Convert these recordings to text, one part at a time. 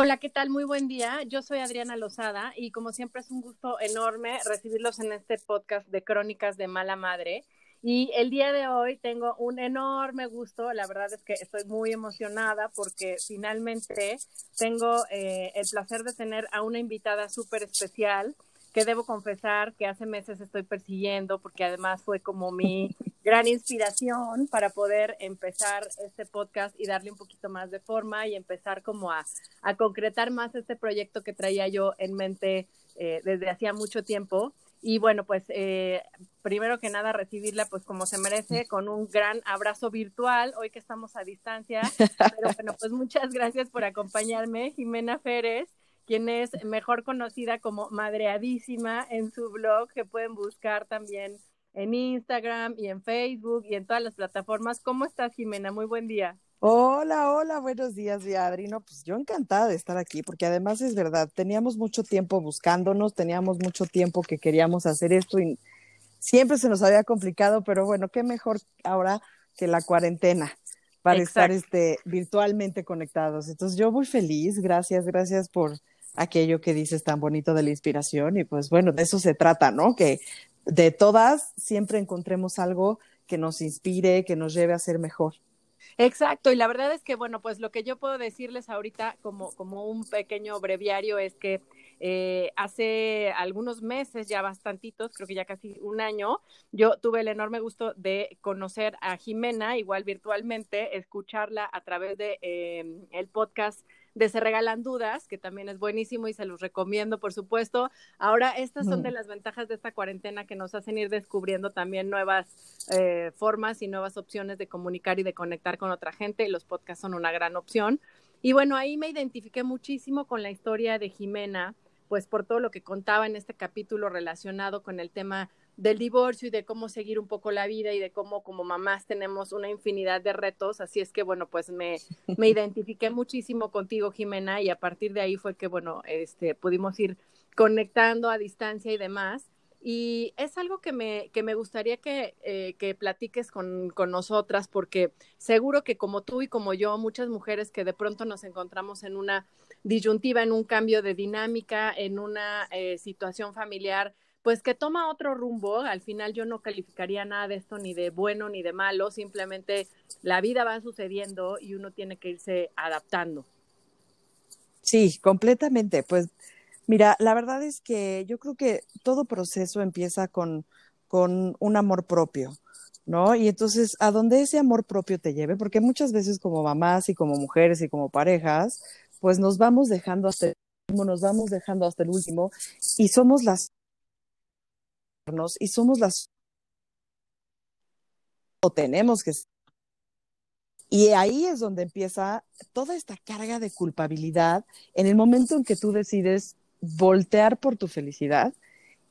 Hola, ¿qué tal? Muy buen día. Yo soy Adriana Lozada y como siempre es un gusto enorme recibirlos en este podcast de Crónicas de Mala Madre. Y el día de hoy tengo un enorme gusto, la verdad es que estoy muy emocionada porque finalmente tengo eh, el placer de tener a una invitada súper especial que debo confesar que hace meses estoy persiguiendo porque además fue como mi gran inspiración para poder empezar este podcast y darle un poquito más de forma y empezar como a, concretar más este proyecto que traía yo en mente eh, desde hacía mucho tiempo. Y bueno, pues eh, primero que nada recibirla pues como se merece con un gran abrazo virtual hoy que estamos a distancia. Pero bueno, pues muchas gracias por acompañarme, Jimena Férez quien es mejor conocida como Madreadísima en su blog, que pueden buscar también en Instagram y en Facebook y en todas las plataformas. ¿Cómo estás, Jimena? Muy buen día. Hola, hola, buenos días, Adri. No, pues yo encantada de estar aquí, porque además es verdad, teníamos mucho tiempo buscándonos, teníamos mucho tiempo que queríamos hacer esto y siempre se nos había complicado, pero bueno, qué mejor ahora que la cuarentena para estar este, virtualmente conectados. Entonces yo muy feliz, gracias, gracias por aquello que dices tan bonito de la inspiración y pues bueno, de eso se trata, ¿no? Que de todas siempre encontremos algo que nos inspire, que nos lleve a ser mejor. Exacto, y la verdad es que, bueno, pues lo que yo puedo decirles ahorita como, como un pequeño breviario es que eh, hace algunos meses, ya bastantitos, creo que ya casi un año, yo tuve el enorme gusto de conocer a Jimena, igual virtualmente, escucharla a través de eh, el podcast de Se Regalan Dudas, que también es buenísimo y se los recomiendo, por supuesto. Ahora, estas son de las ventajas de esta cuarentena que nos hacen ir descubriendo también nuevas eh, formas y nuevas opciones de comunicar y de conectar con otra gente, y los podcasts son una gran opción. Y bueno, ahí me identifiqué muchísimo con la historia de Jimena, pues por todo lo que contaba en este capítulo relacionado con el tema del divorcio y de cómo seguir un poco la vida y de cómo como mamás tenemos una infinidad de retos. Así es que, bueno, pues me, me identifiqué muchísimo contigo, Jimena, y a partir de ahí fue que, bueno, este, pudimos ir conectando a distancia y demás. Y es algo que me, que me gustaría que, eh, que platiques con, con, nosotras, porque seguro que como tú y como yo, muchas mujeres que de pronto nos encontramos en una disyuntiva, en un cambio de dinámica, en una eh, situación familiar pues que toma otro rumbo. Al final yo no calificaría nada de esto ni de bueno ni de malo, simplemente la vida va sucediendo y uno tiene que irse adaptando. Sí, completamente. Pues mira, la verdad es que yo creo que todo proceso empieza con, con un amor propio. ¿no? Y entonces, a donde ese amor propio te lleve, porque muchas veces como mamás y como mujeres y como parejas, pues nos vamos dejando hasta el último, nos vamos dejando hasta el último y somos las y somos las o tenemos que y ahí es donde empieza toda esta carga de culpabilidad en el momento en que tú decides voltear por tu felicidad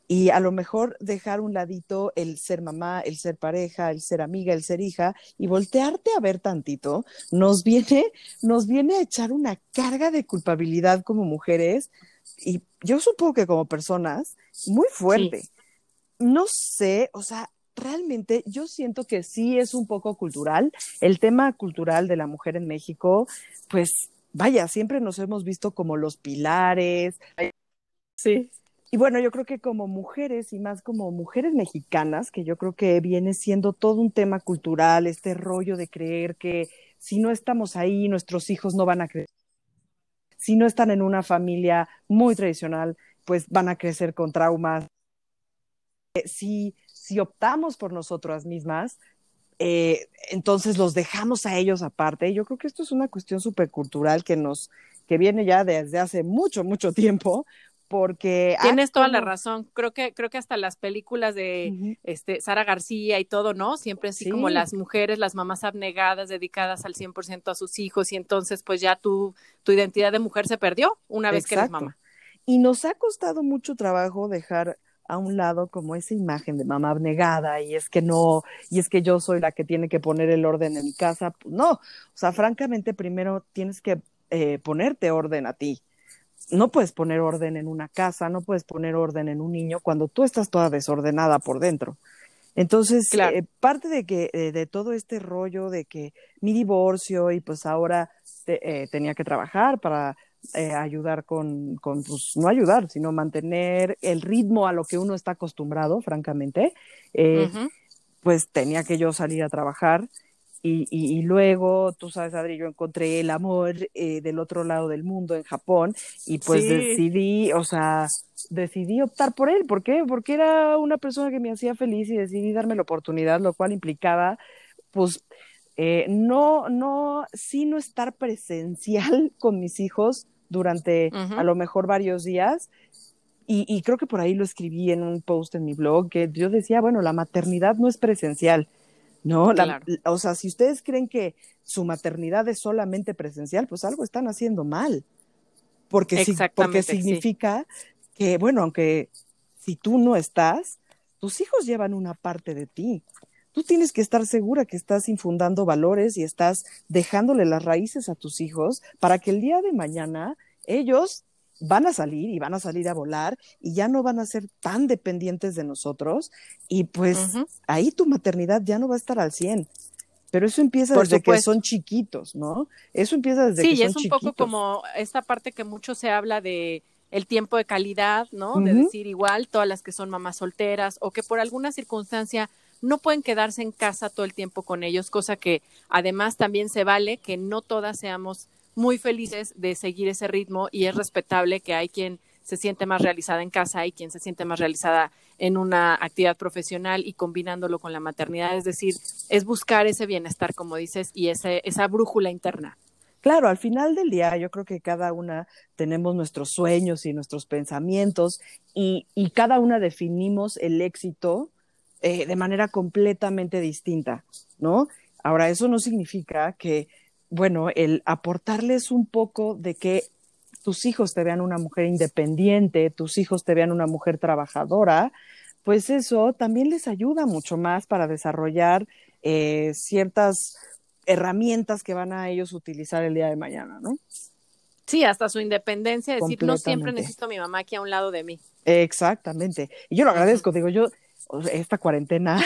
y a lo mejor dejar un ladito el ser mamá, el ser pareja, el ser amiga, el ser hija y voltearte a ver tantito, nos viene, nos viene a echar una carga de culpabilidad como mujeres y yo supongo que como personas muy fuerte no sé, o sea, realmente yo siento que sí es un poco cultural. El tema cultural de la mujer en México, pues vaya, siempre nos hemos visto como los pilares. Sí. Y bueno, yo creo que como mujeres y más como mujeres mexicanas, que yo creo que viene siendo todo un tema cultural, este rollo de creer que si no estamos ahí, nuestros hijos no van a crecer. Si no están en una familia muy tradicional, pues van a crecer con traumas, si, si optamos por nosotras mismas, eh, entonces los dejamos a ellos aparte. Yo creo que esto es una cuestión súper cultural que nos, que viene ya desde hace mucho, mucho tiempo, porque tienes toda la razón. Creo que creo que hasta las películas de este Sara García y todo no siempre así como las mujeres las mamás abnegadas dedicadas al 100% a sus hijos y entonces pues ya tu tu identidad de mujer se perdió una vez que eres mamá. Y nos ha costado mucho trabajo dejar a un lado como esa imagen de mamá abnegada y es que no, y es que yo soy la que tiene que poner el orden en mi casa. Pues no, o sea, francamente primero tienes que eh, ponerte orden a ti, no puedes poner orden en una casa, no puedes poner orden en un niño cuando tú estás toda desordenada por dentro. Entonces, eh, parte de que eh, de todo este rollo de que mi divorcio y pues ahora eh, tenía que trabajar para ayudar con, con pues, no ayudar, sino mantener el ritmo a lo que uno está acostumbrado, francamente, pues tenía que yo salir a trabajar y, y, luego, tú sabes, Adri, yo encontré el amor eh, del otro lado del mundo, en Japón, y pues decidí, o sea, decidí optar por él. ¿Por qué? Porque era una persona que me hacía feliz y decidí darme la oportunidad, lo cual implicaba, pues, eh, no, no, sí no estar presencial con mis hijos durante a lo mejor varios días, y, y, creo que por ahí lo escribí en un post en mi blog, que yo decía, bueno, la maternidad no es presencial, ¿no? o sea, si ustedes creen que su maternidad es solamente presencial, pues algo están haciendo mal. Porque, porque significa que, bueno, aunque si tú no estás, tus hijos llevan una parte de ti. Tú tienes que estar segura que estás infundando valores y estás dejándole las raíces a tus hijos para que el día de mañana ellos van a salir y van a salir a volar y ya no van a ser tan dependientes de nosotros y pues ahí tu maternidad ya no va a estar al 100. Pero eso empieza desde que son chiquitos, ¿no? Eso empieza desde que son chiquitos. Sí, es un poco como esta parte que mucho se habla de el tiempo de calidad, ¿no? De decir igual todas las que son mamás solteras o que por alguna circunstancia no pueden quedarse en casa todo el tiempo con ellos, cosa que además también se vale que no todas seamos muy felices de seguir ese ritmo y es respetable que hay quien se siente más realizada en casa y quien se siente más realizada en una actividad profesional y combinándolo con la maternidad. Es decir, es buscar ese bienestar, como dices, y ese, esa brújula interna. Claro, al final del día yo creo que cada una tenemos nuestros sueños y nuestros pensamientos y, y cada una definimos el éxito eh, de manera completamente distinta, ¿no? Ahora, eso no significa que bueno, el aportarles un poco de que tus hijos te vean una mujer independiente, tus hijos te vean una mujer trabajadora, pues eso también les ayuda mucho más para desarrollar eh, ciertas herramientas que van a ellos utilizar el día de mañana, ¿no? Sí, hasta su independencia, decir, no siempre necesito a mi mamá aquí a un lado de mí. Exactamente. Y yo lo agradezco, digo, yo esta cuarentena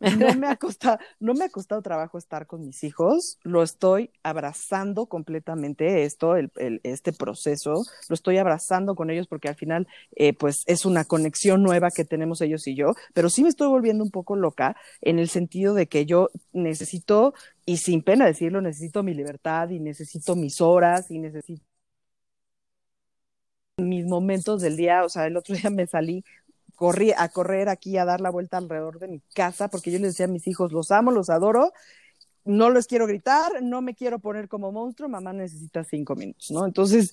no me ha costado, no me ha costado trabajo estar con mis hijos, lo estoy abrazando completamente esto, el, este proceso, lo estoy abrazando con ellos porque al final, eh, pues es una conexión nueva que tenemos ellos y yo, pero sí me estoy volviendo un poco loca en el sentido de que yo necesito, y sin pena decirlo, necesito mi libertad y necesito mis horas y necesito mis momentos del día, o sea, el otro día me salí corrí a correr aquí a dar la vuelta alrededor de mi casa porque yo les decía a mis hijos, los amo, los adoro, no les quiero gritar, no me quiero poner como monstruo, mamá necesita cinco minutos, ¿no? Entonces,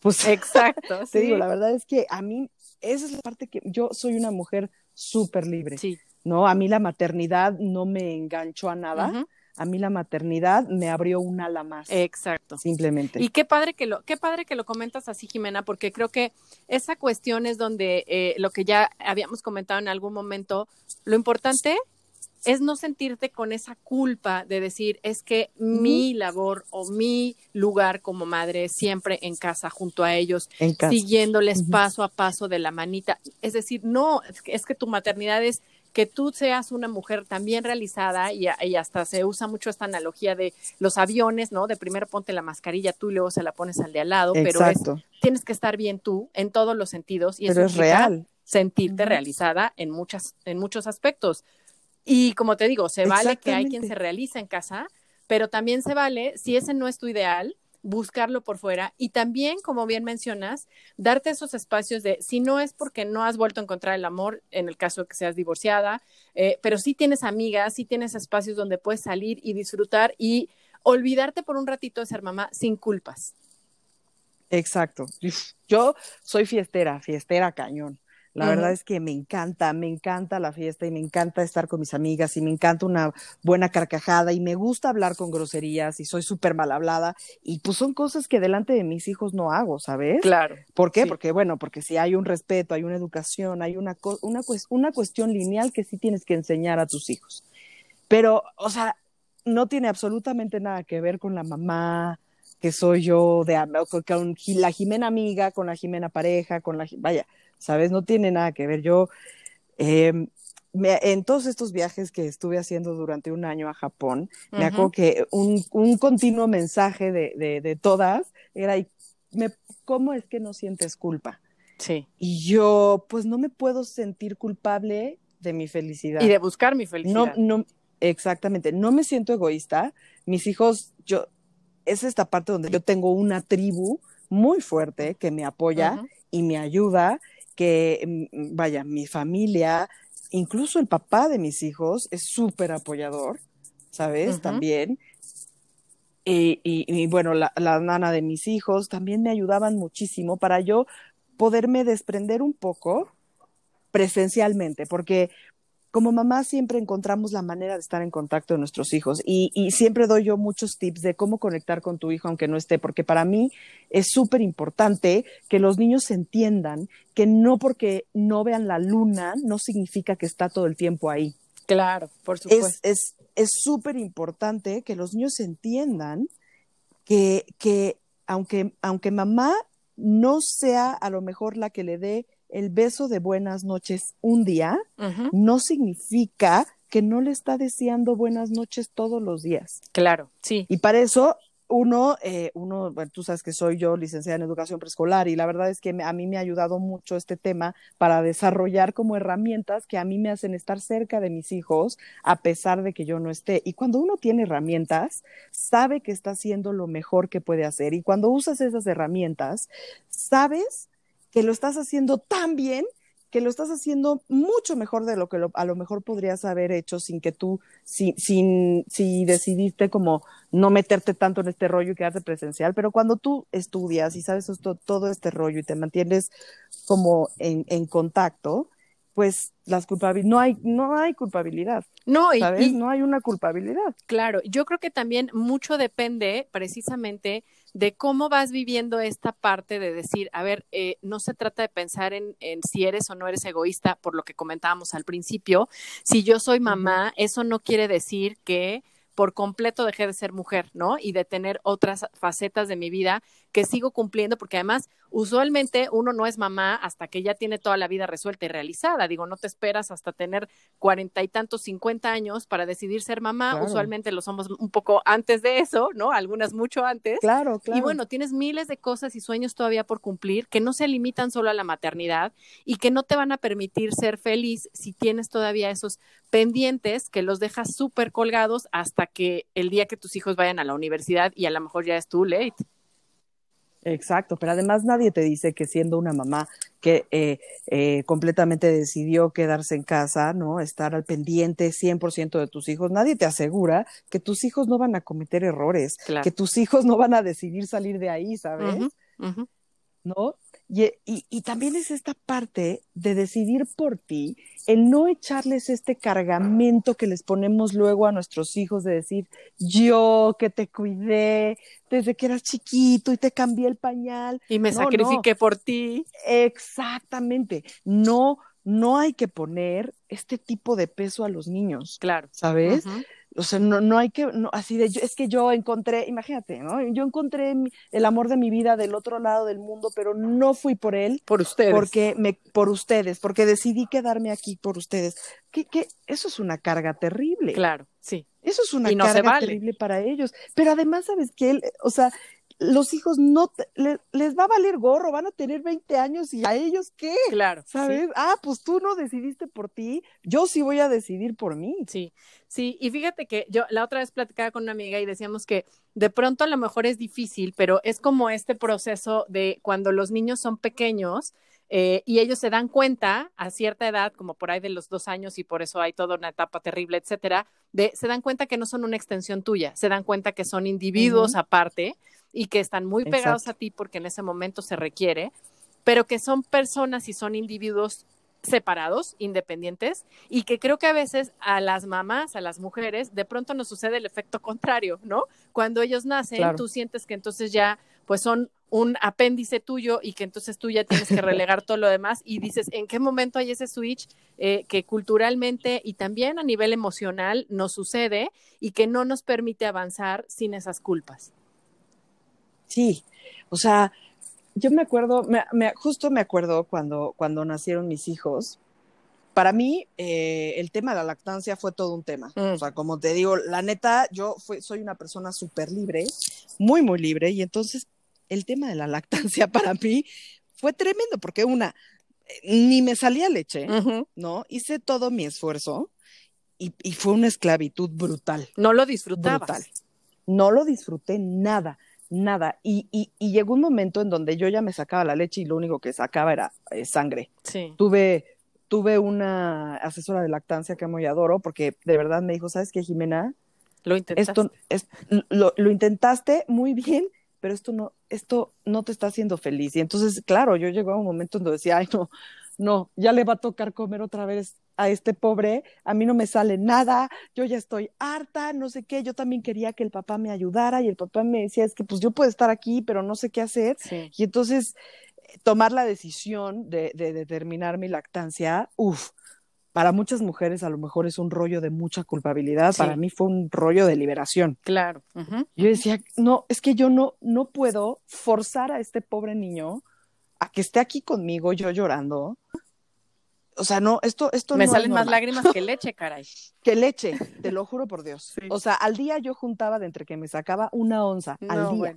pues exacto. te digo, la verdad es que a mí, esa es la parte que yo soy una mujer súper libre. Sí. ¿no? A mí la maternidad no me enganchó a nada a mí la maternidad me abrió un ala más. Exacto. Simplemente. Y qué padre que lo, qué padre que lo comentas así, Jimena, porque creo que esa cuestión es donde eh, lo que ya habíamos comentado en algún momento, lo importante es no sentirte con esa culpa de decir, es que mi labor o mi lugar como madre es siempre en casa junto a ellos, siguiéndoles paso a paso de la manita. Es decir, no, es que tu maternidad es que tú seas una mujer también realizada y, hasta se usa mucho esta analogía de los aviones, ¿no? De primero ponte la mascarilla tú y luego se la pones al de al lado, pero tienes que estar bien tú en todos los sentidos y eso es real. sentirte realizada en muchas en muchos aspectos. Y como te digo, se vale que hay quien se realiza en casa, pero también se vale si ese no es tu ideal, buscarlo por fuera y también, como bien mencionas, darte esos espacios de, si no es porque no has vuelto a encontrar el amor, en el caso de que seas divorciada, eh, pero sí tienes amigas, sí tienes espacios donde puedes salir y disfrutar y olvidarte por un ratito de ser mamá sin culpas. Exacto. Yo soy fiestera, fiestera cañón. La verdad es que me encanta, me encanta la fiesta y me encanta estar con mis amigas y me encanta una buena carcajada y me gusta hablar con groserías y soy súper mal hablada y pues son cosas que delante de mis hijos no hago, ¿sabes? Claro. ¿Por qué? Porque bueno, porque si hay un respeto, hay una educación, hay una, una, una cuestión lineal que sí tienes que enseñar a tus hijos. Pero, o sea, no tiene absolutamente nada que ver con la mamá, que soy yo, de, con la Jimena amiga, con la Jimena pareja, con la, vaya, ¿sabes? No tiene nada que ver. Yo, em, en todos estos viajes que estuve haciendo durante un año a Japón, me acuerdo que un, un continuo mensaje de, de, de todas era, me, ¿cómo es que no sientes culpa? Sí. Y yo, pues no me puedo sentir culpable de mi felicidad. Y de buscar mi felicidad. No, no, exactamente, no me siento egoísta. Mis hijos, yo, es esta parte donde yo tengo una tribu muy fuerte que me apoya y me ayuda, que mm, vaya, mi familia, incluso el papá de mis hijos es súper apoyador, ¿sabes? También. Y, y, bueno, la, la, nana de mis hijos también me ayudaban muchísimo para yo poderme desprender un poco presencialmente, porque como mamá siempre encontramos la manera de estar en contacto con nuestros hijos y, y, siempre doy yo muchos tips de cómo conectar con tu hijo aunque no esté, porque para mí es súper importante que los niños entiendan que no porque no vean la luna no significa que está todo el tiempo ahí. Claro, por supuesto. Es súper es, importante que los niños entiendan que, que aunque, aunque mamá no sea a lo mejor la que le dé el beso de buenas noches un día no significa que no le está deseando buenas noches todos los días. Claro, sí. Y para eso uno, eh, uno, bueno, tú sabes que soy yo licenciada en educación preescolar y la verdad es que a mí me ha ayudado mucho este tema para desarrollar como herramientas que a mí me hacen estar cerca de mis hijos a pesar de que yo no esté. Y cuando uno tiene herramientas, sabe que está haciendo lo mejor que puede hacer. Y cuando usas esas herramientas, sabes que lo estás haciendo tan bien que lo estás haciendo mucho mejor de lo que a lo mejor podrías haber hecho sin que tú, si, sin, si decidiste como no meterte tanto en este rollo y quedarte presencial, pero cuando tú estudias y sabes esto, todo este rollo y te mantienes como en, en contacto, pues las culpabilidades, no hay, no hay culpabilidad. No, y, ¿sabes? no hay una culpabilidad. Claro, yo creo que también mucho depende precisamente de cómo vas viviendo esta parte de decir, a ver, eh, no se trata de pensar en, en, si eres o no eres egoísta, por lo que comentábamos al principio. Si yo soy mamá, eso no quiere decir que por completo dejé de ser mujer, ¿no? Y de tener otras facetas de mi vida que sigo cumpliendo, porque además, usualmente uno no es mamá hasta que ya tiene toda la vida resuelta y realizada. Digo, no te esperas hasta tener cuarenta y tantos, cincuenta años para decidir ser mamá. Usualmente lo somos un poco antes de eso, ¿no? Algunas mucho antes. Claro, claro. Y bueno, tienes miles de cosas y sueños todavía por cumplir que no se limitan solo a la maternidad y que no te van a permitir ser feliz si tienes todavía esos pendientes que los dejas súper colgados hasta que el día que tus hijos vayan a la universidad y a lo mejor ya es too late. Exacto, pero además nadie te dice que siendo una mamá que eh, eh, completamente decidió quedarse en casa, ¿no? Estar al pendiente 100% de tus hijos, nadie te asegura que tus hijos no van a cometer errores, que tus hijos no van a decidir salir de ahí, ¿sabes? ¿No? Y, y, también es esta parte de decidir por ti, el no echarles este cargamento que les ponemos luego a nuestros hijos de decir, yo que te cuidé desde que eras chiquito y te cambié el pañal. Y me sacrifiqué por ti. Exactamente. No, no hay que poner este tipo de peso a los niños. Claro. ¿Sabes? O sea, no, no hay que, no, así de, es que yo encontré, imagínate, ¿no? Yo encontré el amor de mi vida del otro lado del mundo, pero no fui por él. Por ustedes. Porque me, por ustedes, porque decidí quedarme aquí por ustedes. Que, que eso es una carga terrible. Claro, sí. Eso es una carga terrible para ellos. Pero además, ¿sabes que él, o sea, los hijos no les va a valer gorro, van a tener 20 años y a ellos qué? Claro. ¿Sabes? Ah, pues tú no decidiste por ti, yo sí voy a decidir por mí. Sí, sí, y fíjate que yo la otra vez platicaba con una amiga y decíamos que de pronto a lo mejor es difícil, pero es como este proceso de cuando los niños son pequeños, eh, y ellos se dan cuenta a cierta edad, como por ahí de los dos años, y por eso hay toda una etapa terrible, etcétera, de se dan cuenta que no son una extensión tuya, se dan cuenta que son individuos aparte y que están muy pegados a ti porque en ese momento se requiere, pero que son personas y son individuos separados, independientes, y que creo que a veces a las mamás, a las mujeres, de pronto nos sucede el efecto contrario, ¿no? Cuando ellos nacen, tú sientes que entonces ya, pues son un apéndice tuyo y que entonces tú ya tienes que relegar todo lo demás y dices, ¿en qué momento hay ese switch eh, que culturalmente y también a nivel emocional nos sucede y que no nos permite avanzar sin esas culpas? Sí, o sea, yo me acuerdo, me, justo me acuerdo cuando, cuando nacieron mis hijos. Para mí, eh, el tema de la lactancia fue todo un tema. O mm. sea, como te digo, la neta, yo soy una persona súper libre, muy, muy libre, y entonces el tema de la lactancia para mí fue tremendo, porque una, ni me salía leche, ¿no? Hice todo mi esfuerzo y, y, fue una esclavitud brutal. No lo disfrutabas. Brutal. No lo disfruté nada nada. Y, y, y, llegó un momento en donde yo ya me sacaba la leche y lo único que sacaba era eh, sangre. Sí. Tuve, tuve una asesora de lactancia que muy adoro porque de verdad me dijo, ¿sabes qué, Jimena? Lo intentaste. Esto, es, lo, lo intentaste muy bien, pero esto no, esto no te está haciendo feliz. Y entonces, claro, yo llegó a un momento en donde decía, ay, no, no, ya le va a tocar comer otra vez a este pobre, a mí no me sale nada, yo ya estoy harta, no sé qué, yo también quería que el papá me ayudara y el papá me decía, es que pues yo puedo estar aquí, pero no sé qué hacer. Y entonces tomar la decisión de, de, determinar mi lactancia, uff, para muchas mujeres a lo mejor es un rollo de mucha culpabilidad, para mí fue un rollo de liberación. Claro. Yo decía, no, es que yo no, no puedo forzar a este pobre niño a que esté aquí conmigo, yo llorando, o sea, no, esto, esto Me salen más lágrimas que leche, caray. que leche, te lo juro por Dios. O sea, al día yo juntaba de entre que me sacaba una onza al día.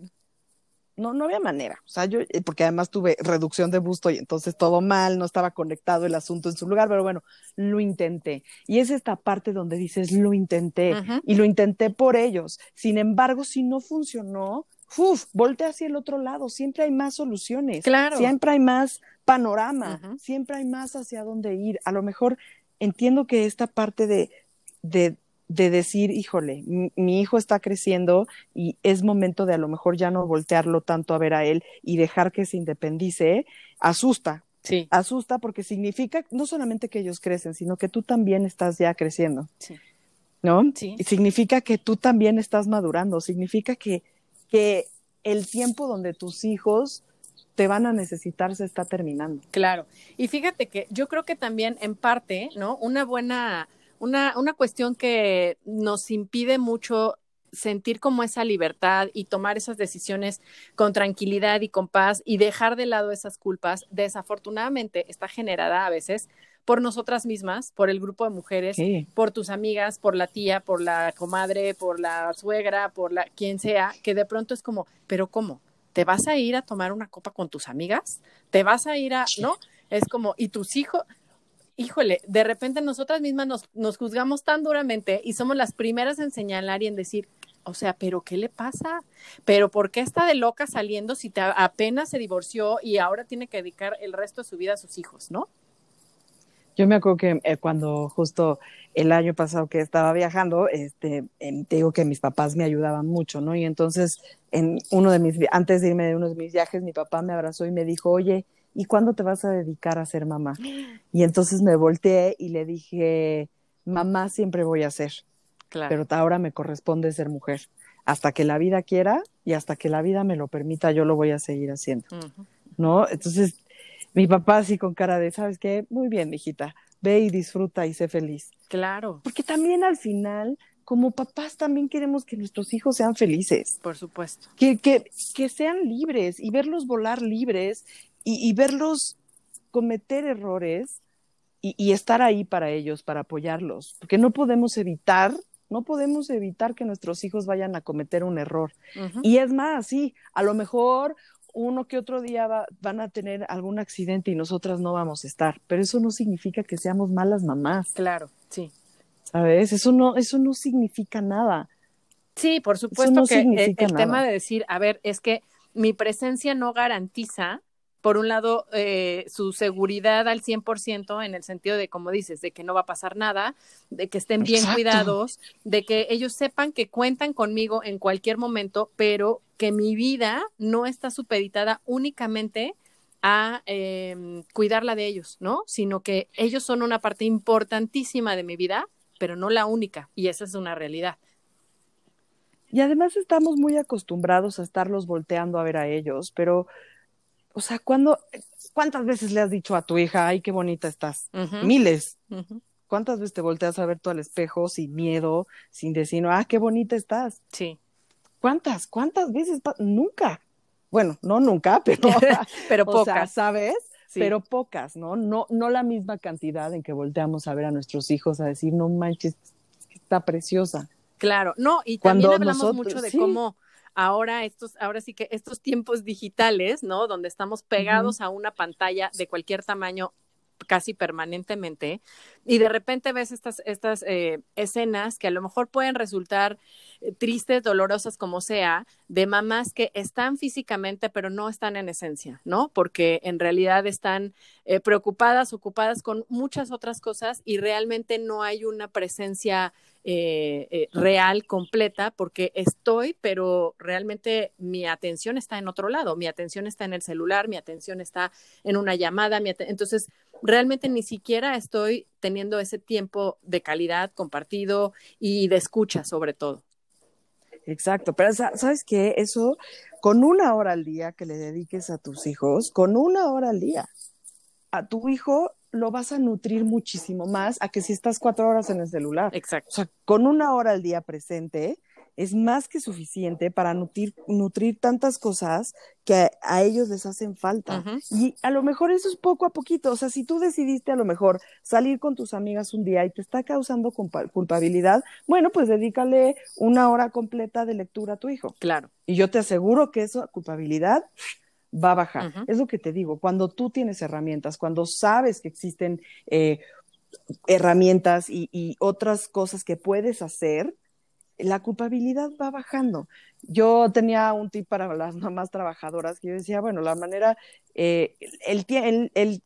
No, no había manera. O sea, yo, eh, porque además tuve reducción de busto y entonces todo mal, no estaba conectado el asunto en su lugar, pero bueno, lo intenté. Y es esta parte donde dices, lo intenté. Y lo intenté por ellos. Sin embargo, si no funcionó, uf, voltea hacia el otro lado, siempre hay más soluciones, claro. siempre hay más panorama, siempre hay más hacia dónde ir. A lo mejor entiendo que esta parte de, de, de decir, híjole, mi, hijo está creciendo y es momento de a lo mejor ya no voltearlo tanto a ver a él y dejar que se independice, asusta. Sí. Asusta porque significa no solamente que ellos crecen, sino que tú también estás ya creciendo. Sí. ¿No? Sí. Y significa que tú también estás madurando, significa que que el tiempo donde tus hijos te van a necesitar se está terminando. Claro. Y fíjate que yo creo que también en parte, ¿no? Una buena, una, una cuestión que nos impide mucho sentir como esa libertad y tomar esas decisiones con tranquilidad y con paz y dejar de lado esas culpas, desafortunadamente está generada a veces por nosotras mismas, por el grupo de mujeres, por tus amigas, por la tía, por la comadre, por la suegra, por la quien sea, que de pronto es como, pero ¿cómo? ¿Te vas a ir a tomar una copa con tus amigas? ¿Te vas a ir a, no? Es como, ¿y tus hijos? Híjole, de repente nosotras mismas nos, nos juzgamos tan duramente y somos las primeras en señalar y en decir, o sea, ¿pero qué le pasa? ¿Pero por qué está de loca saliendo si te, apenas se divorció y ahora tiene que dedicar el resto de su vida a sus hijos, ¿no? Yo me acuerdo que eh, cuando justo el año pasado que estaba viajando, este, em, te digo que mis papás me ayudaban mucho, ¿no? Y entonces, en uno de mis, antes de irme de uno de mis viajes, mi papá me abrazó y me dijo, oye, ¿y cuándo te vas a dedicar a ser mamá? Y entonces me volteé y le dije, mamá siempre voy a ser, pero ahora me corresponde ser mujer. Hasta que la vida quiera y hasta que la vida me lo permita, yo lo voy a seguir haciendo, ¿no? Entonces, mi papá así con cara de, ¿sabes qué? Muy bien, hijita, ve y disfruta y sé feliz. Claro. Porque también al final, como papás, también queremos que nuestros hijos sean felices. Por supuesto. Que, que, que sean libres y verlos volar libres y, verlos cometer errores y, y, estar ahí para ellos, para apoyarlos. Porque no podemos evitar, no podemos evitar que nuestros hijos vayan a cometer un error. Y es más, sí, a lo mejor uno que otro día van a tener algún accidente y nosotras no vamos a estar, pero eso no significa que seamos malas mamás. Claro, sí. ¿Sabes? Eso no, eso no significa nada. Sí, por supuesto que el, tema de decir, a ver, es que mi presencia no garantiza por un lado, eh, su seguridad al 100% en el sentido de, como dices, de que no va a pasar nada, de que estén bien cuidados, de que ellos sepan que cuentan conmigo en cualquier momento, pero que mi vida no está supeditada únicamente a eh, cuidarla de ellos, ¿no? Sino que ellos son una parte importantísima de mi vida, pero no la única, y esa es una realidad. Y además estamos muy acostumbrados a estarlos volteando a ver a ellos, pero o sea, ¿cuándo, ¿cuántas veces le has dicho a tu hija, ay, qué bonita estás? Miles. ¿Cuántas veces te volteas a ver tú al espejo sin miedo, sin decir, ah, qué bonita estás? Sí. ¿Cuántas? ¿Cuántas veces? Nunca. Bueno, no nunca, pero, pero pocas. ¿sabes? Pero pocas, ¿no? ¿no? No la misma cantidad en que volteamos a ver a nuestros hijos a decir, no manches, está preciosa. Claro, no, y también hablamos mucho de cómo ahora estos, ahora sí que estos tiempos digitales, ¿no? Donde estamos pegados a una pantalla de cualquier tamaño casi permanentemente y de repente ves estas, estas eh, escenas que a lo mejor pueden resultar eh, tristes, dolorosas como sea, de mamás que están físicamente pero no están en esencia, ¿no? Porque en realidad están eh, preocupadas, ocupadas con muchas otras cosas y realmente no hay una presencia real, completa, porque estoy, pero realmente mi atención está en otro lado, mi atención está en el celular, mi atención está en una llamada, mi entonces realmente ni siquiera estoy teniendo ese tiempo de calidad compartido y de escucha sobre todo. Exacto, pero sabes qué, eso con una hora al día que le dediques a tus hijos, con una hora al día, a tu hijo lo vas a nutrir muchísimo más a que si estás cuatro horas en el celular. Exacto. O sea, con una hora al día presente, es más que suficiente para nutrir, nutrir tantas cosas que a, ellos les hacen falta. Y a lo mejor eso es poco a poquito. O sea, si tú decidiste a lo mejor salir con tus amigas un día y te está causando culpabilidad, bueno, pues dedícale una hora completa de lectura a tu hijo. Claro. Y yo te aseguro que esa culpabilidad va a bajar. Es lo que te digo, cuando tú tienes herramientas, cuando sabes que existen eh, herramientas y, y otras cosas que puedes hacer, la culpabilidad va bajando. Yo tenía un tip para las mamás trabajadoras que yo decía, bueno, la manera, eh, el, el,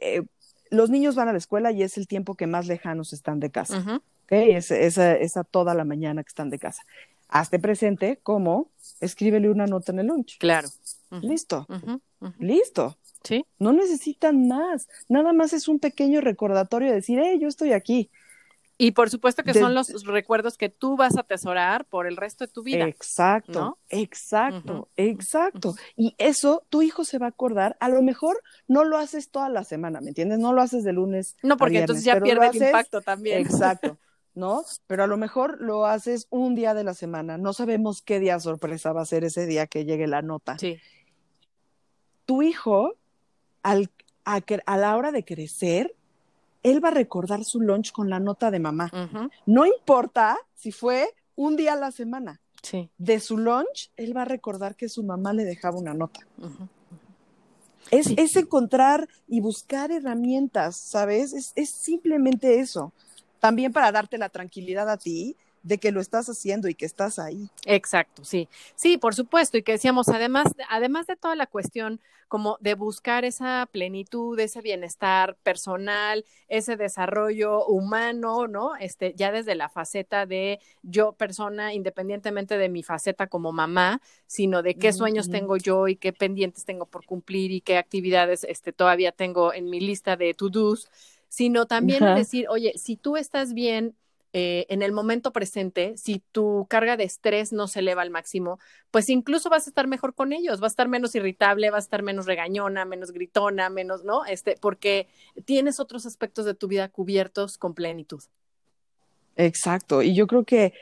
eh, los niños van a la escuela y es el tiempo que más lejanos están de casa. Es, esa, toda la mañana que están de casa. Hazte presente como escríbele una nota en el lunch. Claro. Listo. Listo. Sí. No necesitan más. Nada más es un pequeño recordatorio de decir, hey, yo estoy aquí. Y por supuesto que son los recuerdos que tú vas a atesorar por el resto de tu vida. Exacto, exacto, exacto. Y eso tu hijo se va a acordar. A lo mejor no lo haces toda la semana, ¿me entiendes? No lo haces de lunes. No, porque entonces ya pierde el impacto también. Exacto. ¿no? Pero a lo mejor lo haces un día de la semana. No sabemos qué día sorpresa va a ser ese día que llegue la nota. Sí. Tu hijo, al, a, a la hora de crecer, él va a recordar su lunch con la nota de mamá. No importa si fue un día a la semana. Sí. De su lunch, él va a recordar que su mamá le dejaba una nota. es, es, encontrar y buscar herramientas, ¿sabes? Es, es simplemente eso. También para darte la tranquilidad a ti de que lo estás haciendo y que estás ahí. Exacto, sí. Sí, por supuesto. Y que decíamos, además, además de toda la cuestión como de buscar esa plenitud, ese bienestar personal, ese desarrollo humano, ¿no? Este, ya desde la faceta de yo persona, independientemente de mi faceta como mamá, sino de qué sueños tengo yo y qué pendientes tengo por cumplir y qué actividades este, todavía tengo en mi lista de to-dos, sino también decir, oye, si tú estás bien eh, en el momento presente, si tu carga de estrés no se eleva al máximo, pues incluso vas a estar mejor con ellos, vas a estar menos irritable, vas a estar menos regañona, menos gritona, menos, ¿no? Este, porque tienes otros aspectos de tu vida cubiertos con plenitud. Exacto, y yo creo que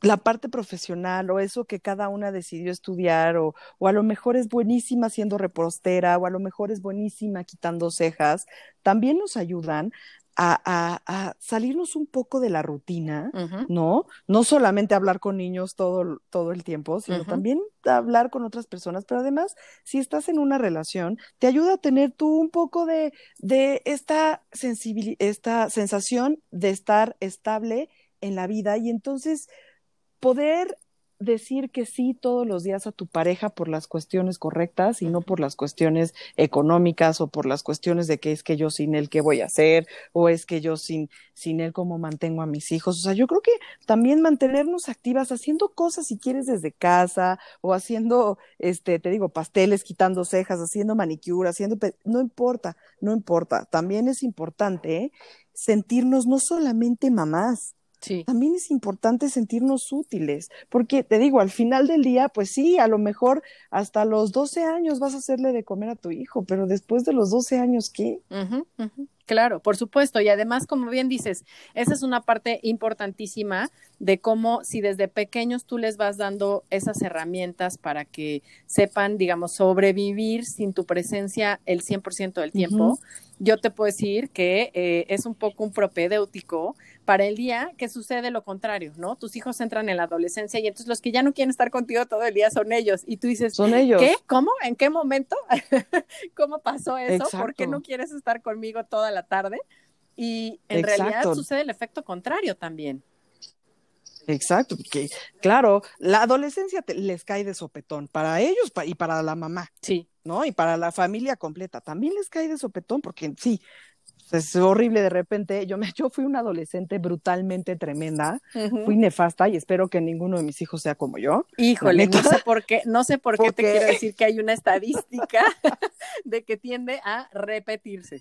la parte profesional o eso que cada una decidió estudiar o, o, a lo mejor es buenísima siendo repostera o a lo mejor es buenísima quitando cejas, también nos ayudan a, salirnos un poco de la rutina, ¿no? No solamente hablar con niños todo, todo el tiempo, sino también hablar con otras personas, pero además, si estás en una relación, te ayuda a tener tú un poco de, de esta, esta sensación de estar estable en la vida y entonces poder decir que sí todos los días a tu pareja por las cuestiones correctas y no por las cuestiones económicas o por las cuestiones de que es que yo sin él qué voy a hacer o es que yo sin, sin él cómo mantengo a mis hijos. O sea, yo creo que también mantenernos activas haciendo cosas si quieres desde casa o haciendo, este, te digo, pasteles, quitando cejas, haciendo manicura, haciendo, no importa, no importa. También es importante ¿eh? sentirnos no solamente mamás, también es importante sentirnos útiles, porque te digo, al final del día, pues sí, a lo mejor hasta los 12 años vas a hacerle de comer a tu hijo, pero después de los 12 años, ¿qué? Claro, por supuesto. Y además, como bien dices, esa es una parte importantísima de cómo si desde pequeños tú les vas dando esas herramientas para que sepan, digamos, sobrevivir sin tu presencia el 100% del tiempo, yo te puedo decir que eh, es un poco un propedéutico para el día que sucede lo contrario, ¿no? Tus hijos entran en la adolescencia y entonces los que ya no quieren estar contigo todo el día son ellos. Y tú dices, son ellos. ¿qué? ¿Cómo? ¿En qué momento? ¿Cómo pasó eso? ¿Por qué no quieres estar conmigo toda la tarde? Y en realidad sucede el efecto contrario también. Exacto, porque claro, la adolescencia les cae de sopetón para ellos y para la mamá. Sí. ¿No? Y para la familia completa también les cae de sopetón porque sí, es horrible de repente. Yo, me, yo fui una adolescente brutalmente tremenda, fui nefasta y espero que ninguno de mis hijos sea como yo. Híjole, no sé por qué, no sé por qué te quiero decir que hay una estadística de que tiende a repetirse.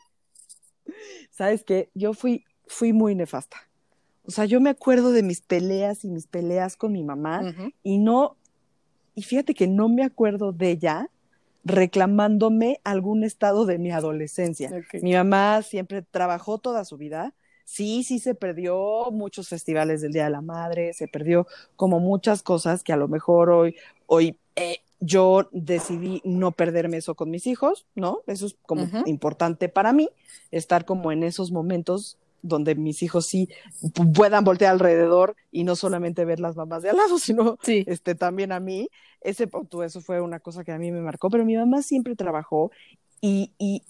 ¿Sabes qué? Yo fui, fui muy nefasta. O sea, yo me acuerdo de mis peleas y mis peleas con mi mamá y no, y fíjate que no me acuerdo de ella reclamándome algún estado de mi adolescencia. Mi mamá siempre trabajó toda su vida. Sí, sí se perdió muchos festivales del Día de la Madre, se perdió como muchas cosas que a lo mejor hoy, hoy eh, yo decidí no perderme eso con mis hijos, ¿no? Eso es como importante para mí, estar como en esos momentos donde mis hijos sí puedan voltear alrededor y no solamente ver las mamás de al lado, sino este, también a mí. Ese, eso fue una cosa que a mí me marcó, pero mi mamá siempre trabajó y, y,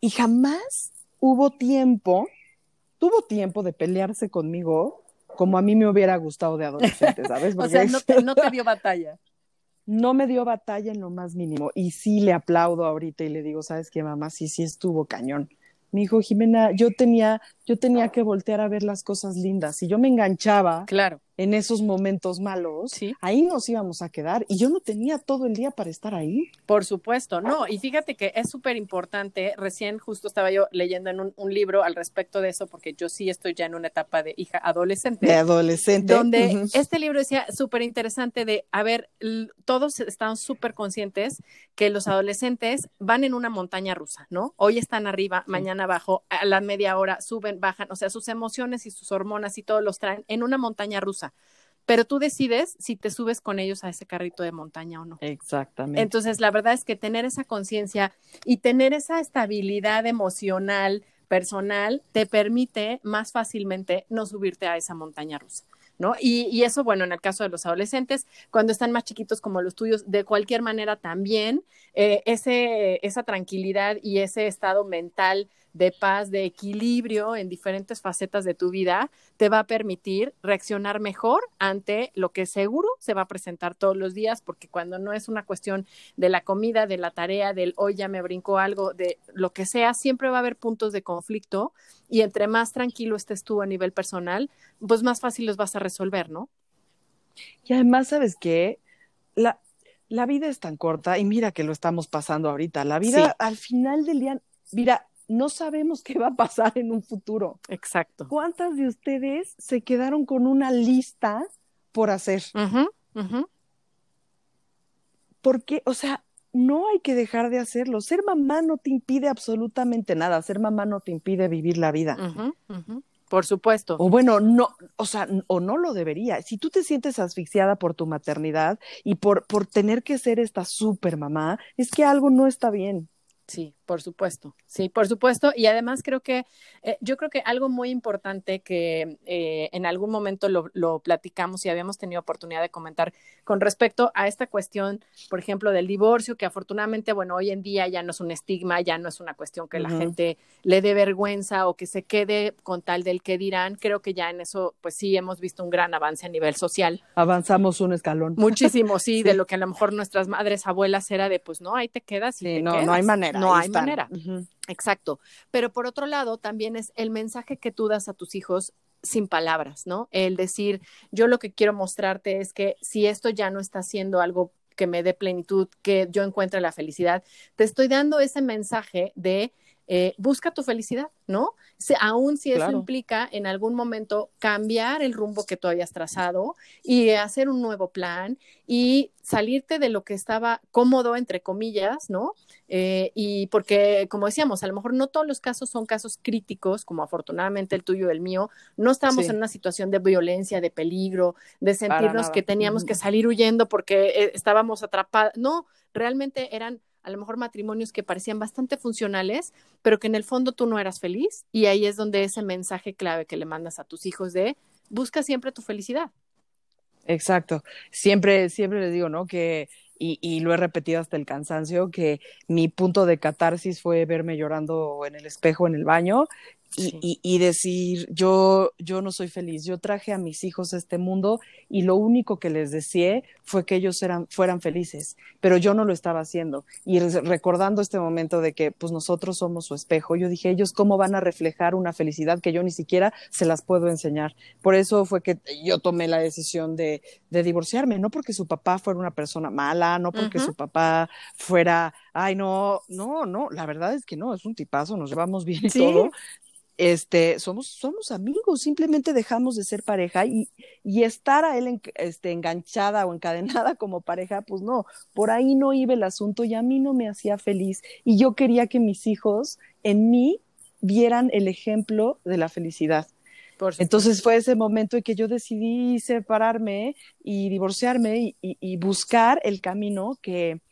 y jamás hubo tiempo, tuvo tiempo de pelearse conmigo como a mí me hubiera gustado de adolescente, ¿sabes? o sea, no te, no te dio batalla no me dio batalla en lo más mínimo. Y sí le aplaudo ahorita y le digo, ¿sabes qué, mamá? Sí, sí estuvo cañón. Mi hijo Jimena, yo tenía, yo tenía que voltear a ver las cosas lindas. y yo me enganchaba, claro en esos momentos malos, ahí nos íbamos a quedar y yo no tenía todo el día para estar ahí. Por supuesto, no, y fíjate que es súper importante, recién justo estaba yo leyendo en un, libro al respecto de eso, porque yo sí estoy ya en una etapa de hija adolescente. De adolescente. Donde este libro decía súper interesante de, a ver, todos están súper conscientes que los adolescentes van en una montaña rusa, ¿no? Hoy están arriba, mañana abajo, a la media hora suben, bajan, o sea, sus emociones y sus hormonas y todos los traen en una montaña rusa pero tú decides si te subes con ellos a ese carrito de montaña o no. Exactamente. Entonces, la verdad es que tener esa conciencia y tener esa estabilidad emocional, personal, te permite más fácilmente no subirte a esa montaña rusa. ¿No? Y, eso, bueno, en el caso de los adolescentes, cuando están más chiquitos como los tuyos, de cualquier manera también, eh, ese, esa tranquilidad y ese estado mental de paz, de equilibrio en diferentes facetas de tu vida, te va a permitir reaccionar mejor ante lo que seguro se va a presentar todos los días, porque cuando no es una cuestión de la comida, de la tarea, del hoy ya me brincó algo, de lo que sea, siempre va a haber puntos de conflicto y entre más tranquilo estés tú a nivel personal, pues más fácil los vas a resolver, ¿no? Y además, ¿sabes qué? La, la vida es tan corta y mira que lo estamos pasando ahorita. La vida al final del día, mira, no sabemos qué va a pasar en un futuro. Exacto. ¿Cuántas de ustedes se quedaron con una lista por hacer? Porque, o sea, no hay que dejar de hacerlo. Ser mamá no te impide absolutamente nada. Ser mamá no te impide vivir la vida. Por supuesto. O bueno, no, o sea, o no lo debería. Si tú te sientes asfixiada por tu maternidad y por, por tener que ser esta super mamá, es que algo no está bien. Sí, Por supuesto, sí, por supuesto. Y además creo que, eh, yo creo que algo muy importante que eh, en algún momento lo, lo, platicamos y habíamos tenido oportunidad de comentar con respecto a esta cuestión, por ejemplo, del divorcio, que afortunadamente, bueno, hoy en día ya no es un estigma, ya no es una cuestión que la gente le dé vergüenza o que se quede con tal del que dirán. Creo que ya en eso, pues sí, hemos visto un gran avance a nivel social. Avanzamos un escalón. Muchísimo, sí, de lo que a lo mejor nuestras madres, abuelas era de, pues no, ahí te quedas y Sí, te no, quedas. no hay manera. No hay Exacto. Pero por otro lado, también es el mensaje que tú das a tus hijos sin palabras, ¿no? El decir, yo lo que quiero mostrarte es que si esto ya no está haciendo algo que me dé plenitud, que yo encuentre la felicidad, te estoy dando ese mensaje de eh, busca tu felicidad, ¿no? Si, aún si eso implica en algún momento cambiar el rumbo que tú habías trazado y hacer un nuevo plan y salirte de lo que estaba cómodo, entre comillas, ¿no? Eh, y porque, como decíamos, a lo mejor no todos los casos son casos críticos, como afortunadamente el tuyo y el mío, no estamos Sí. en una situación de violencia, de peligro, de sentirnos que teníamos que salir huyendo porque eh, estábamos atrapados. No, realmente eran a lo mejor matrimonios que parecían bastante funcionales, pero que en el fondo tú no eras feliz y ahí es donde ese mensaje clave que le mandas a tus hijos de busca siempre tu felicidad. Exacto. Siempre, siempre les digo, ¿no? Que, y, y lo he repetido hasta el cansancio, que mi punto de catarsis fue verme llorando en el espejo en el baño y, Sí. y, y decir, yo, yo no soy feliz, yo traje a mis hijos a este mundo y lo único que les deseé fue que ellos eran, fueran felices, pero yo no lo estaba haciendo. Y re- recordando este momento de que pues nosotros somos su espejo, yo dije, ellos cómo van a reflejar una felicidad que yo ni siquiera se las puedo enseñar. Por eso fue que yo tomé la decisión de, de divorciarme, no porque su papá fuera una persona mala, no porque su papá fuera, ay, no, no, no, la verdad es que no, es un tipazo, nos llevamos bien y Sí. todo. Este, somos, somos amigos, simplemente dejamos de ser pareja y, y estar a él en- este, enganchada o encadenada como pareja, pues no, por ahí no iba el asunto y a mí no me hacía feliz. Y yo quería que mis hijos en mí vieran el ejemplo de la felicidad. Entonces fue ese momento en que yo decidí separarme y divorciarme y, y- y buscar el camino que,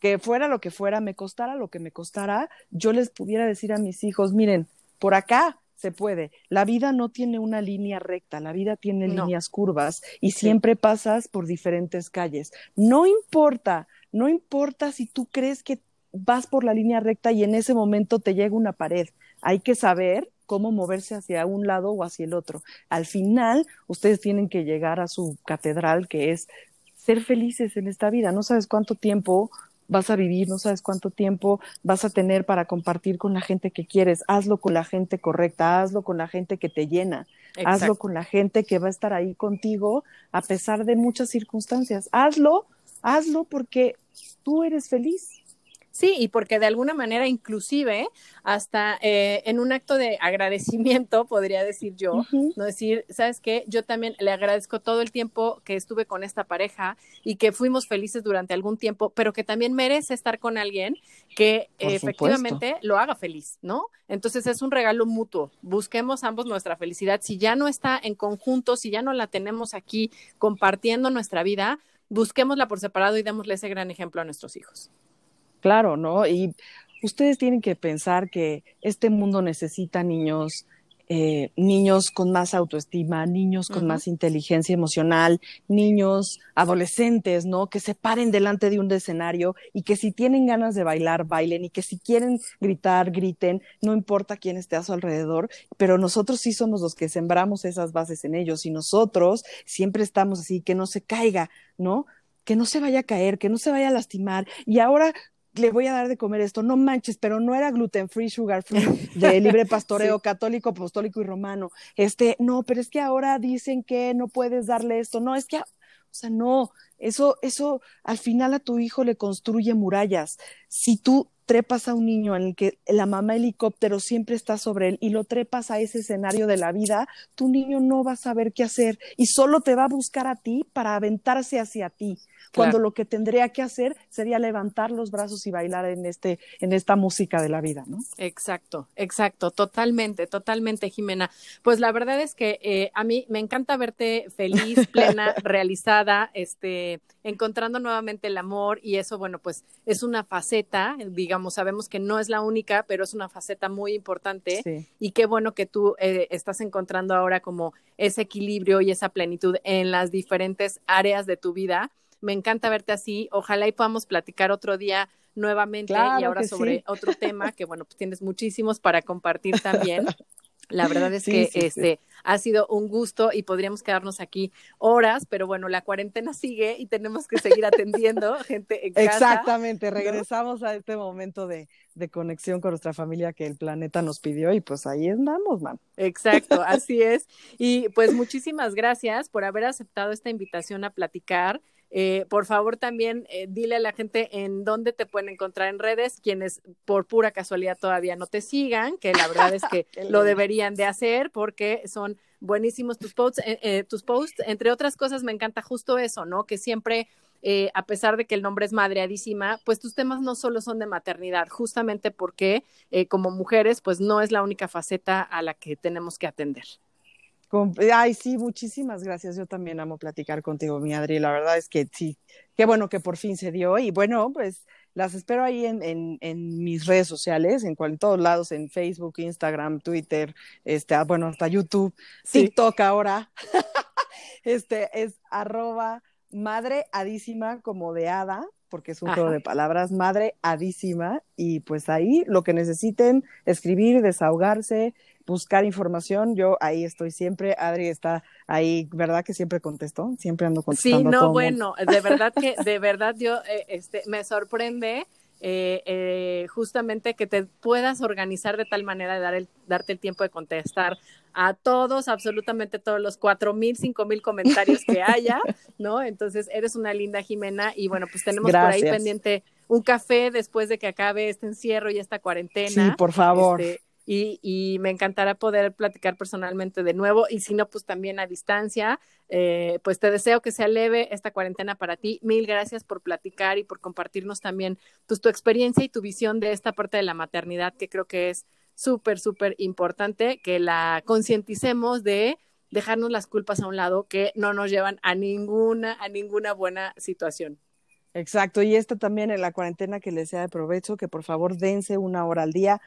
que fuera lo que fuera, me costara lo que me costara, yo les pudiera decir a mis hijos, miren, por acá se puede. La vida no tiene una línea recta, la vida tiene No. líneas curvas y Sí. siempre pasas por diferentes calles. No importa, no importa si tú crees que vas por la línea recta y en ese momento te llega una pared. Hay que saber cómo moverse hacia un lado o hacia el otro. Al final, ustedes tienen que llegar a su catedral, que es ser felices en esta vida. No sabes cuánto tiempo vas a vivir, no sabes cuánto tiempo vas a tener para compartir con la gente que quieres. Hazlo con la gente correcta, hazlo con la gente que te llena, hazlo con la gente que va a estar ahí contigo a pesar de muchas circunstancias. Hazlo, hazlo porque tú eres feliz. Sí, y porque de alguna manera, inclusive, hasta eh, en un acto de agradecimiento, podría decir yo, no decir, ¿sabes qué? Yo también le agradezco todo el tiempo que estuve con esta pareja y que fuimos felices durante algún tiempo, pero que también merece estar con alguien que eh, efectivamente lo haga feliz, ¿no? Entonces es un regalo mutuo. Busquemos ambos nuestra felicidad. Si ya no está en conjunto, si ya no la tenemos aquí compartiendo nuestra vida, busquémosla por separado y démosle ese gran ejemplo a nuestros hijos. Claro, ¿no? Y ustedes tienen que pensar que este mundo necesita niños, eh, niños con más autoestima, niños con más inteligencia emocional, niños, adolescentes, ¿no? Que se paren delante de un escenario y que si tienen ganas de bailar, bailen y que si quieren gritar, griten, no importa quién esté a su alrededor, pero nosotros sí somos los que sembramos esas bases en ellos y nosotros siempre estamos así, que no se caiga, ¿no? Que no se vaya a caer, que no se vaya a lastimar. Y ahora le voy a dar de comer esto, no manches, pero no era gluten free, sugar free, de libre pastoreo, católico, apostólico y romano. Este, no, pero es que ahora dicen que no puedes darle esto, no, es que, o sea, no, eso, eso al final a tu hijo le construye murallas. Si tú trepas a un niño en el que la mamá helicóptero siempre está sobre él y lo trepas a ese escenario de la vida, tu niño no va a saber qué hacer y solo te va a buscar a ti para aventarse hacia ti cuando Claro. lo que tendría que hacer sería levantar los brazos y bailar en este en esta música de la vida, ¿no? Exacto, exacto, totalmente, totalmente, Jimena. Pues la verdad es que eh, a mí me encanta verte feliz, plena, realizada, este, encontrando nuevamente el amor y eso, bueno, pues es una faceta, digamos digamos, sabemos que no es la única, pero es una faceta muy importante y qué bueno que tú eh, estás encontrando ahora como ese equilibrio y esa plenitud en las diferentes áreas de tu vida. Me encanta verte así. Ojalá y podamos platicar otro día nuevamente y ahora sobre otro tema que, bueno, pues tienes muchísimos para compartir también. La verdad es que este ha sido un gusto y podríamos quedarnos aquí horas, pero bueno, la cuarentena sigue y tenemos que seguir atendiendo gente en casa. Exactamente, regresamos a este momento de, de, conexión con nuestra familia que el planeta nos pidió y pues ahí andamos, man. Exacto, así es. Y pues muchísimas gracias por haber aceptado esta invitación a platicar. Eh, por favor, también eh, dile a la gente en dónde te pueden encontrar en redes, quienes por pura casualidad todavía no te sigan, que la verdad es que lo deberían de hacer porque son buenísimos tus posts, eh, tus posts. Entre otras cosas, me encanta justo eso, ¿no? Que siempre, a pesar de que el nombre es madreadísima, pues tus temas no solo son de maternidad, justamente porque como mujeres, pues no es la única faceta a la que tenemos que atender. Ay, sí, muchísimas gracias. Yo también amo platicar contigo, mi Adri. La verdad es que sí, qué bueno que por fin se dio. Y bueno, pues las espero ahí en, en, en mis redes sociales, en, cual, todos lados, en Facebook, Instagram, Twitter, este, ah, bueno, hasta YouTube, TikTok ahora. este es arroba madre adísima como de hada, porque es un juego de palabras, madre adísima. Y pues ahí lo que necesiten, escribir, desahogarse, buscar información, yo ahí estoy siempre. Adri está ahí, ¿verdad? Que siempre contesto, siempre ando contestando. Sí, no, bueno, de verdad que, de verdad yo, eh, este, me sorprende. Eh, eh, justamente que te puedas organizar de tal manera de dar el, darte el tiempo de contestar a todos, absolutamente todos los cuatro mil, cinco mil comentarios que haya, ¿no? Entonces, eres una linda Jimena y bueno, pues tenemos por ahí pendiente un café después de que acabe este encierro y esta cuarentena. Sí, por favor. Este, y, me encantará poder platicar personalmente de nuevo y si no, pues también a distancia. Eh, pues te deseo que sea leve esta cuarentena para ti. Mil gracias por platicar y por compartirnos también pues, tu experiencia y tu visión de esta parte de la maternidad que creo que es súper, súper importante que la concienticemos de dejarnos las culpas a un lado que no nos llevan a ninguna, a ninguna buena situación. Exacto, y esta también en la cuarentena que les sea de provecho, que por favor dense una hora al día,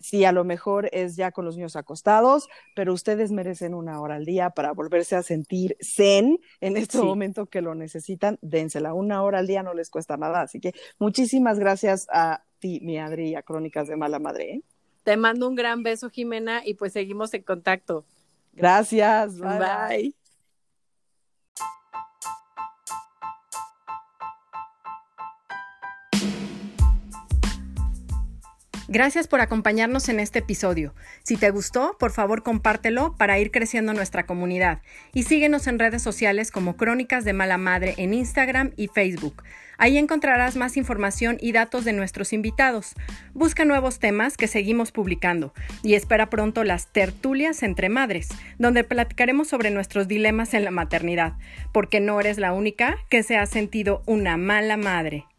sí, a lo mejor es ya con los niños acostados, pero ustedes merecen una hora al día para volverse a sentir zen en este momento que lo necesitan. Dénsela, una hora al día no les cuesta nada. Así que muchísimas gracias a ti, mi Adri, y a Crónicas de Mala Madre. ¿eh? Te mando un gran beso, Jimena, y pues seguimos en contacto. Gracias. bye. Gracias por acompañarnos en este episodio. Si te gustó, por favor compártelo para ir creciendo nuestra comunidad y síguenos en redes sociales como Crónicas de Mala Madre en Instagram y Facebook. Ahí encontrarás más información y datos de nuestros invitados. Busca nuevos temas que seguimos publicando y espera pronto las tertulias entre madres, donde platicaremos sobre nuestros dilemas en la maternidad, porque no eres la única que se ha sentido una mala madre.